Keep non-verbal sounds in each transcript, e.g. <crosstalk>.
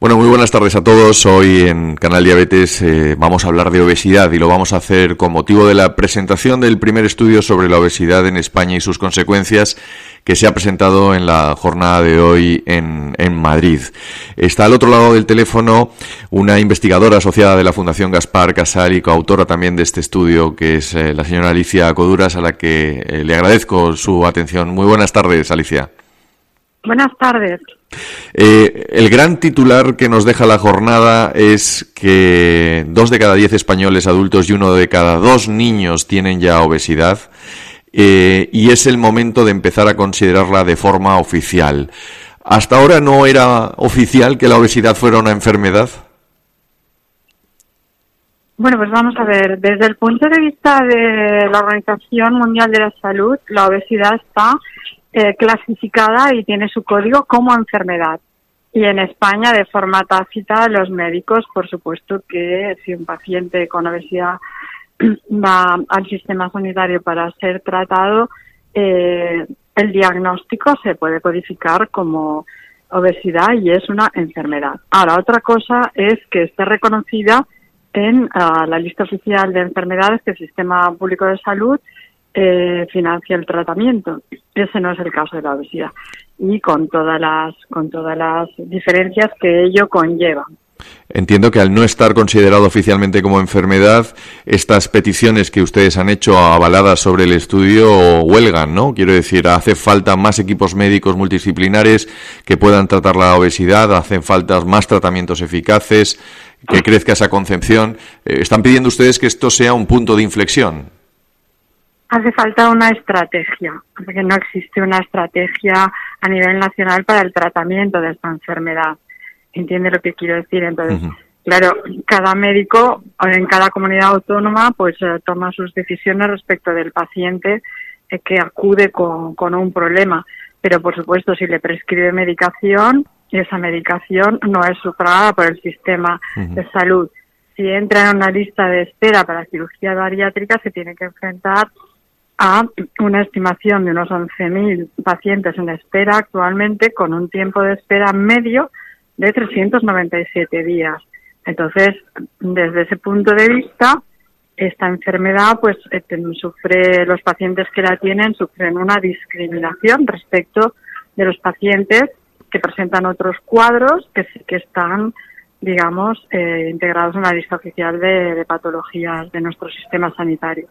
Bueno, muy buenas tardes a todos. Hoy en Canal Diabetes eh, vamos a hablar de obesidad y lo vamos a hacer con motivo de la presentación del primer estudio sobre la obesidad en España y sus consecuencias que se ha presentado en la jornada de hoy en, en Madrid. Está al otro lado del teléfono una investigadora asociada de la Fundación Gaspar Casal y coautora también de este estudio, que es eh, la señora Alicia Coduras, a la que eh, le agradezco su atención. Muy buenas tardes, Alicia. Buenas tardes. Eh, el gran titular que nos deja la jornada es que dos de cada diez españoles adultos y uno de cada dos niños tienen ya obesidad eh, y es el momento de empezar a considerarla de forma oficial. ¿Hasta ahora no era oficial que la obesidad fuera una enfermedad? Bueno, pues vamos a ver, desde el punto de vista de la Organización Mundial de la Salud, la obesidad está eh, clasificada y tiene su código como enfermedad. Y en España, de forma tácita, los médicos, por supuesto que si un paciente con obesidad <clears throat> va al sistema sanitario para ser tratado, eh, el diagnóstico se puede codificar como obesidad y es una enfermedad. Ahora, otra cosa es que esté reconocida en ah, la lista oficial de enfermedades que el Sistema Público de Salud eh, financia el tratamiento. Ese no es el caso de la obesidad y con todas las con todas las diferencias que ello conlleva. Entiendo que al no estar considerado oficialmente como enfermedad, estas peticiones que ustedes han hecho avaladas sobre el estudio huelgan, ¿no? Quiero decir, hace falta más equipos médicos multidisciplinares que puedan tratar la obesidad, hacen falta más tratamientos eficaces, que crezca esa concepción. Eh, ¿Están pidiendo ustedes que esto sea un punto de inflexión? Hace falta una estrategia, porque no existe una estrategia a nivel nacional para el tratamiento de esta enfermedad. ¿Entiende lo que quiero decir? Entonces, claro, cada médico en cada comunidad autónoma pues eh, toma sus decisiones respecto del paciente eh, que acude con, con un problema. Pero, por supuesto, si le prescribe medicación, esa medicación no es sufragada por el sistema de salud. Si entra en una lista de espera para cirugía bariátrica, se tiene que enfrentar a una estimación de unos 11.000 pacientes en espera actualmente con un tiempo de espera medio de 397 días. Entonces, desde ese punto de vista, esta enfermedad, pues, eh, sufre, los pacientes que la tienen sufren una discriminación respecto de los pacientes que presentan otros cuadros que, que están digamos, eh, integrados en la lista oficial de, patologías de nuestro sistema sanitario.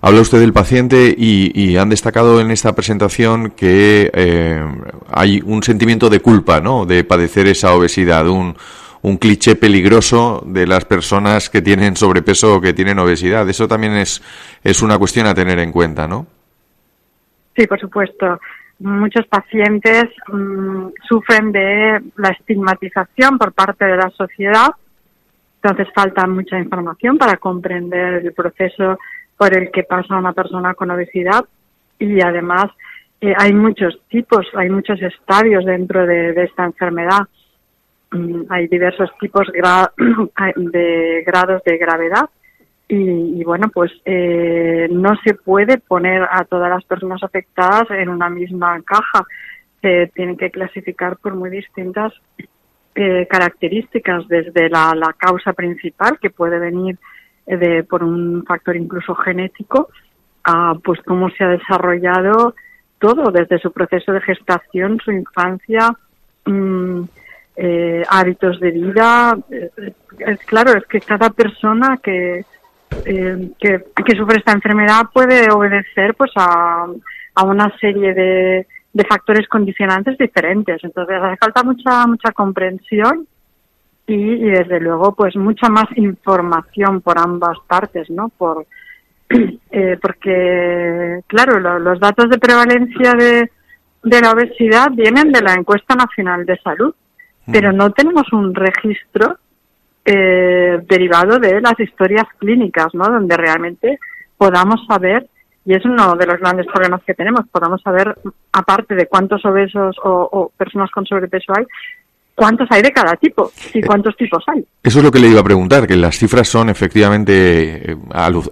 Habla usted del paciente y, han destacado en esta presentación que eh, hay un sentimiento de culpa, ¿no?, de padecer esa obesidad, un, un cliché peligroso de las personas que tienen sobrepeso o que tienen obesidad. Eso también es, es una cuestión a tener en cuenta, ¿no? Sí, por supuesto muchos pacientes mm, sufren de la estigmatización por parte de la sociedad, entonces falta mucha información para comprender el proceso por el que pasa una persona con obesidad. Y además eh, hay muchos tipos, hay muchos estadios dentro de, esta enfermedad. Mm, hay diversos tipos <clears throat> de grados de gravedad y, bueno, pues eh, no se puede poner a todas las personas afectadas en una misma caja. Se tienen que clasificar por muy distintas eh, características, desde la, la, causa principal, que puede venir eh, de, por un factor incluso genético, a pues cómo se ha desarrollado todo, desde su proceso de gestación, su infancia, mm, eh, hábitos de vida. Eh, es claro, es que cada persona que, eh, que, sufre esta enfermedad puede obedecer pues a, a una serie de, de factores condicionantes diferentes. Entonces hace falta mucha mucha comprensión y, y, desde luego pues mucha más información por ambas partes, ¿no? Por <clears throat> eh, porque claro los datos de prevalencia de, de la obesidad vienen de la encuesta nacional de salud pero no tenemos un registro eh, derivado de las historias clínicas, ¿no? Donde realmente podamos saber, y es uno de los grandes problemas que tenemos, podamos saber, aparte de cuántos obesos o, o personas con sobrepeso hay, cuántos hay de cada tipo y cuántos tipos hay. Eso es lo que le iba a preguntar, que las cifras son efectivamente eh,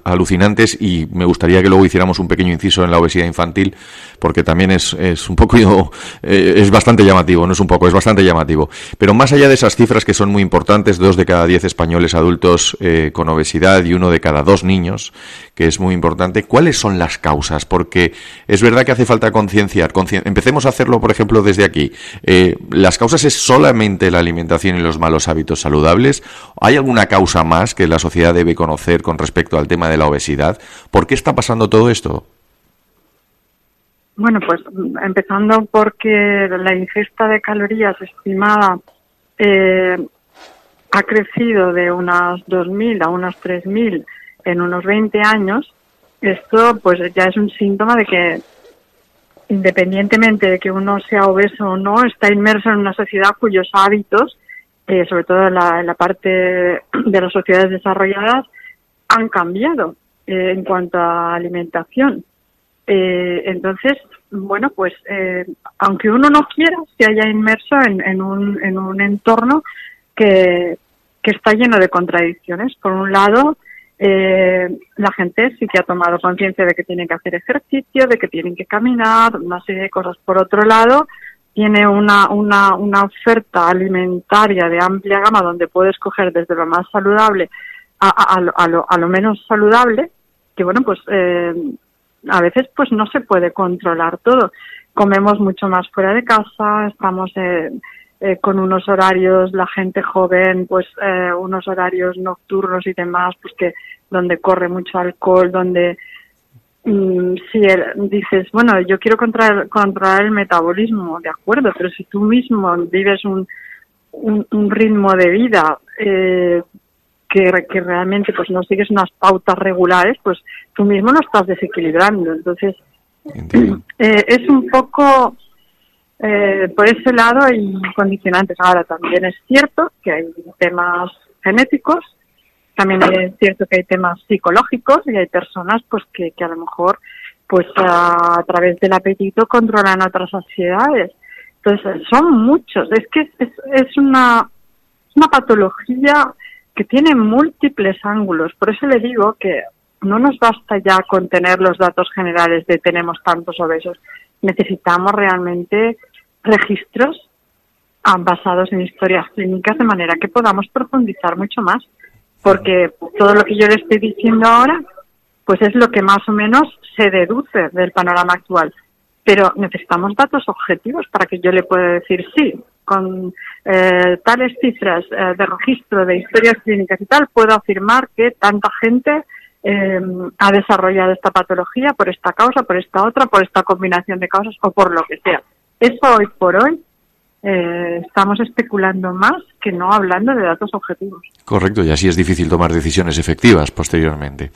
alucinantes y me gustaría que luego hiciéramos un pequeño inciso en la obesidad infantil, porque también es, es un poco, <laughs> eh, es bastante llamativo, no es un poco, es bastante llamativo. Pero más allá de esas cifras que son muy importantes, dos de cada diez españoles adultos eh, con obesidad y uno de cada dos niños, que es muy importante, ¿cuáles son las causas? Porque es verdad que hace falta concienciar. Empecemos a hacerlo, por ejemplo, desde aquí. las causas es sola la alimentación y los malos hábitos saludables? ¿Hay alguna causa más que la sociedad debe conocer con respecto al tema de la obesidad? ¿Por qué está pasando todo esto? Bueno, pues empezando porque la ingesta de calorías estimada eh, ha crecido de unas 2.000 a unas 3.000 en unos 20 años, esto pues ya es un síntoma de que independientemente de que uno sea obeso o no, está inmerso en una sociedad cuyos hábitos, eh, sobre todo en la, parte de las sociedades desarrolladas, han cambiado eh, en cuanto a alimentación. Eh, entonces, bueno, pues aunque uno no quiera, se haya inmerso en, un, en un entorno que, que está lleno de contradicciones. Por un lado, eh, la gente sí que ha tomado conciencia de que tienen que hacer ejercicio, de que tienen que caminar, una serie de cosas. Por otro lado, tiene una, una, oferta alimentaria de amplia gama donde puedes coger desde lo más saludable a, a, lo, a lo, menos saludable, que bueno, pues eh, a veces pues no se puede controlar todo. Comemos mucho más fuera de casa, estamos eh, eh, con unos horarios, la gente joven, pues eh, unos horarios nocturnos y demás, pues que donde corre mucho alcohol, donde mm, si dices, bueno, yo quiero controlar, controlar el metabolismo, de acuerdo, pero si tú mismo vives un, un, ritmo de vida eh, que, que realmente pues no sigues unas pautas regulares, pues tú mismo no estás desequilibrando. Entonces, es un poco eh, por ese lado hay condicionantes. Ahora también es cierto que hay temas genéticos, también es cierto que hay temas psicológicos y hay personas pues que, a lo mejor pues a, través del apetito controlan otras ansiedades. Entonces son muchos. Es que es, es una, una patología que tiene múltiples ángulos. Por eso le digo que no nos basta ya con tener los datos generales de tenemos tantos obesos necesitamos realmente registros basados en historias clínicas de manera que podamos profundizar mucho más. Porque todo lo que yo le estoy diciendo ahora, pues es lo que más o menos se deduce del panorama actual. Pero necesitamos datos objetivos para que yo le pueda decir sí, con eh, tales cifras eh, de registro de historias clínicas y tal, puedo afirmar que tanta gente eh, ha desarrollado esta patología por esta causa, por esta otra, por esta combinación de causas o por lo que sea. Eso hoy por hoy eh, estamos especulando más que no hablando de datos objetivos. Correcto, y así es difícil tomar decisiones efectivas posteriormente.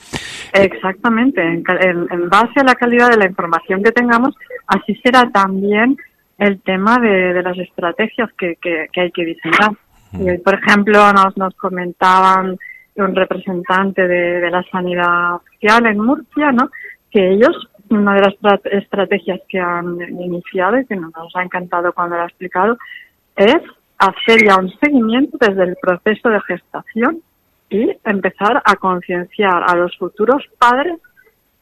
Exactamente, en, base a la calidad de la información que tengamos, así será también el tema de, las estrategias que, hay que diseñar. por ejemplo, nos, nos comentaban un representante de, la sanidad social en Murcia, ¿no? Que ellos, una de las estrategias que han iniciado y que nos ha encantado cuando lo ha explicado, es hacer ya un seguimiento desde el proceso de gestación y empezar a concienciar a los futuros padres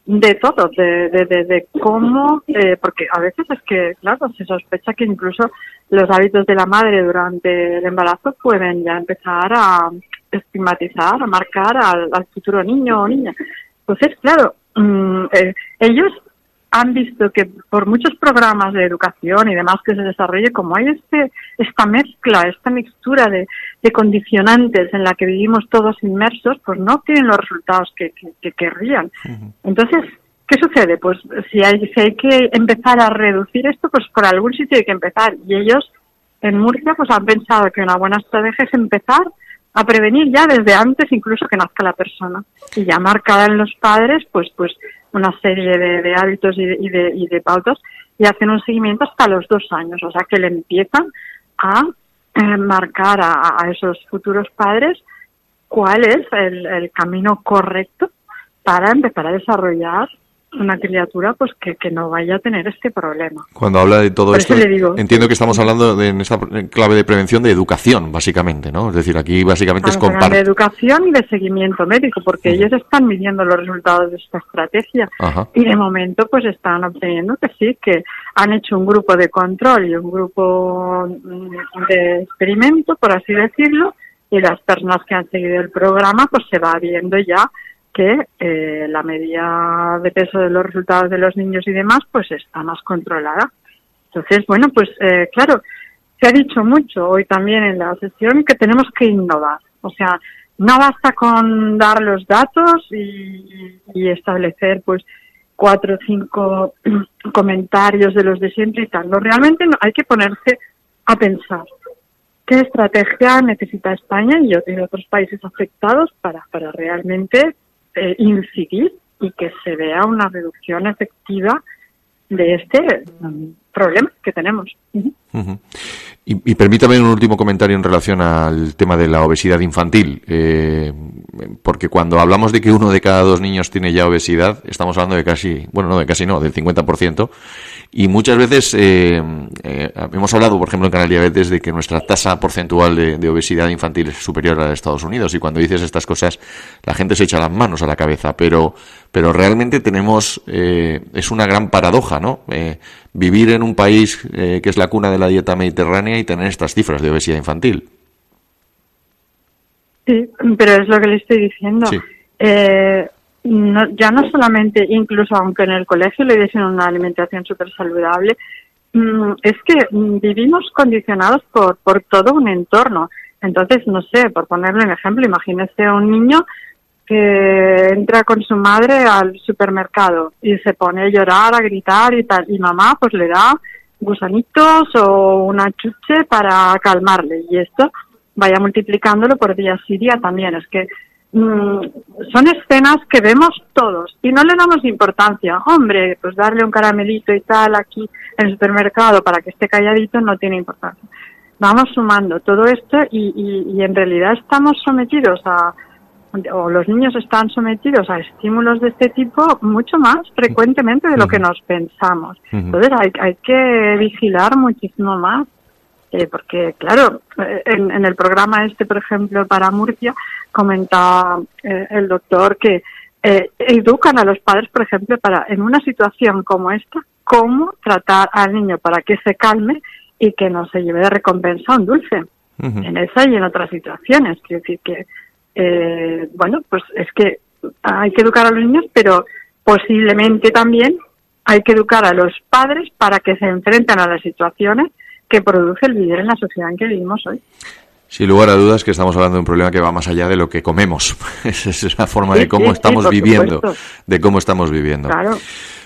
de todo, de, de, cómo, eh, porque a veces es que, claro, se sospecha que incluso los hábitos de la madre durante el embarazo pueden ya empezar a, estigmatizar, a marcar al, futuro niño o niña. Entonces, claro, mm, eh, ellos han visto que por muchos programas de educación y demás que se desarrolle, como hay este, esta mezcla, esta mixtura de, condicionantes en la que vivimos todos inmersos, pues no tienen los resultados que, que, querrían. Entonces, ¿qué sucede? Pues si hay, si hay que empezar a reducir esto, pues por algún sitio hay que empezar. Y ellos en Murcia pues han pensado que una buena estrategia es empezar a prevenir ya desde antes incluso que nazca la persona. Y ya marcada en los padres pues pues una serie de, hábitos y de, y, de, y de pautas y hacen un seguimiento hasta los dos años. O sea que le empiezan a eh, marcar a, esos futuros padres cuál es el camino correcto para empezar a desarrollar una criatura pues que, que, no vaya a tener este problema. Cuando habla de todo esto, entiendo que estamos hablando de, en esta clave de prevención de educación, básicamente, ¿no? Es decir, aquí básicamente es compartir. De educación y de seguimiento médico, porque ellos están midiendo los resultados de esta estrategia y de momento pues están obteniendo que sí, que han hecho un grupo de control y un grupo de experimento, por así decirlo, y las personas que han seguido el programa pues se va viendo ya que eh, la medida de peso de los resultados de los niños y demás pues está más controlada. Entonces, bueno, pues eh, claro, se ha dicho mucho hoy también en la sesión que tenemos que innovar. O sea, no basta con dar los datos y, establecer pues cuatro o cinco <clears throat> comentarios de los de siempre y tal. No, realmente no, hay que ponerse a pensar qué estrategia necesita España y otros países afectados para, para realmente eh, incidir y que se vea una reducción efectiva de este problema que tenemos. Y, permítame un último comentario en relación al tema de la obesidad infantil, eh, porque cuando hablamos de que uno de cada dos niños tiene ya obesidad, estamos hablando de casi, bueno, no de casi no, del 50%, y muchas veces eh, eh, hemos hablado, por ejemplo, en Canal Diabetes, de que nuestra tasa porcentual de, obesidad infantil es superior a la de Estados Unidos, y cuando dices estas cosas, la gente se echa las manos a la cabeza, pero, pero realmente tenemos, es una gran paradoja, ¿no? vivir en un país que es la cuna de la dieta mediterránea y tener estas cifras de obesidad infantil. Sí, pero es lo que le estoy diciendo. Eh, ya no solamente, incluso aunque en el colegio le diesen una alimentación súper saludable, mm, es que vivimos condicionados por, por todo un entorno. Entonces, no sé, por ponerle un ejemplo, imagínese un niño que entra con su madre al supermercado y se pone a llorar, a gritar y tal, y mamá pues le da gusanitos o una chuche para calmarle y esto vaya multiplicándolo por día y día también. Es que mm, son escenas que vemos todos y no le damos importancia. Hombre, pues darle un caramelito y tal aquí en el supermercado para que esté calladito no tiene importancia. Vamos sumando todo esto y, y en realidad estamos sometidos a, o los niños están sometidos a estímulos de este tipo mucho más frecuentemente de lo que nos pensamos. Entonces hay, hay que vigilar muchísimo más. Eh, porque, claro, eh, en, el programa este, por ejemplo, para Murcia, comentaba eh, el doctor que educan a los padres, por ejemplo, para en una situación como esta, cómo tratar al niño para que se calme y que no se lleve de recompensa un dulce. En esa y en otras situaciones. Quiero decir que eh, bueno, pues es que hay que educar a los niños, pero posiblemente también hay que educar a los padres para que se enfrenten a las situaciones que produce el vivir en la sociedad en que vivimos hoy. Sin lugar a dudas que estamos hablando de un problema que va más allá de lo que comemos. Esa <laughs> es la forma de cómo estamos viviendo, de cómo estamos viviendo. Claro.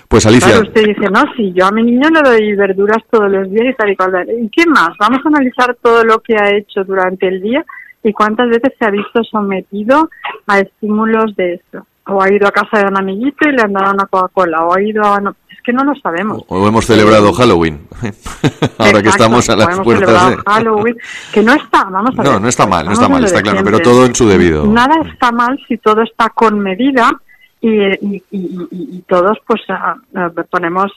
Pues Alicia. Claro, usted dice, no, si yo a mi niño le doy verduras todos los días y tal y cual. ¿Y qué más? Vamos a analizar todo lo que ha hecho durante el día y cuántas veces se ha visto sometido a estímulos de eso. O ha ido a casa de un amiguito y le han dado una Coca-Cola, o ha ido a... es que no lo sabemos. O, hemos celebrado Halloween, <laughs> ahora que estamos a las puertas de... Halloween, que no está, vamos a ver. No, no está mal, no está mal, está claro, pero todo en su debido. Nada está mal si todo está con medida y, y, todos pues ponemos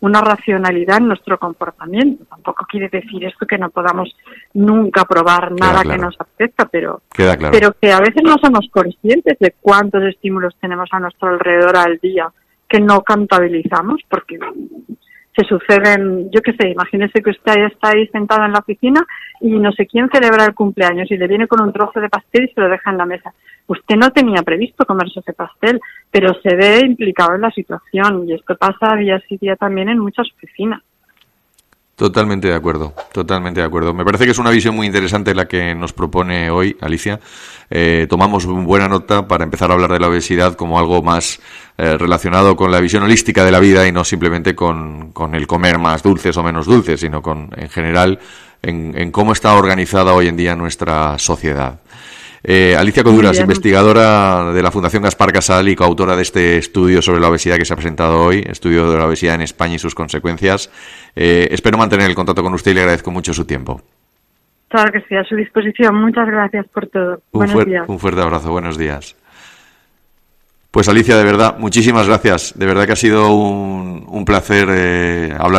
una racionalidad en nuestro comportamiento. Tampoco quiere decir esto que no podamos nunca probar nada que nos afecta, pero, pero que a veces no somos conscientes de cuántos estímulos tenemos a nuestro alrededor al día que no contabilizamos porque se suceden, yo qué sé, imagínese que usted está ahí sentado en la oficina y no sé quién celebra el cumpleaños y le viene con un trozo de pastel y se lo deja en la mesa. Usted no tenía previsto comerse ese pastel, pero se ve implicado en la situación y esto pasa día sí día también en muchas oficinas. Totalmente de acuerdo, totalmente de acuerdo. Me parece que es una visión muy interesante la que nos propone hoy Alicia. Eh, tomamos buena nota para empezar a hablar de la obesidad como algo más eh, relacionado con la visión holística de la vida y no simplemente con, con, el comer más dulces o menos dulces, sino con, en general, en, en cómo está organizada hoy en día nuestra sociedad. Eh, Alicia Coduras, investigadora de la Fundación Gaspar Casal y coautora de este estudio sobre la obesidad que se ha presentado hoy, estudio de la obesidad en España y sus consecuencias. Eh, espero mantener el contacto con usted y le agradezco mucho su tiempo. Claro que sí, a su disposición. Muchas gracias por todo. Un, Buenos días. un fuerte abrazo, buenos días. Pues Alicia, de verdad, muchísimas gracias. De verdad que ha sido un, un placer eh, hablar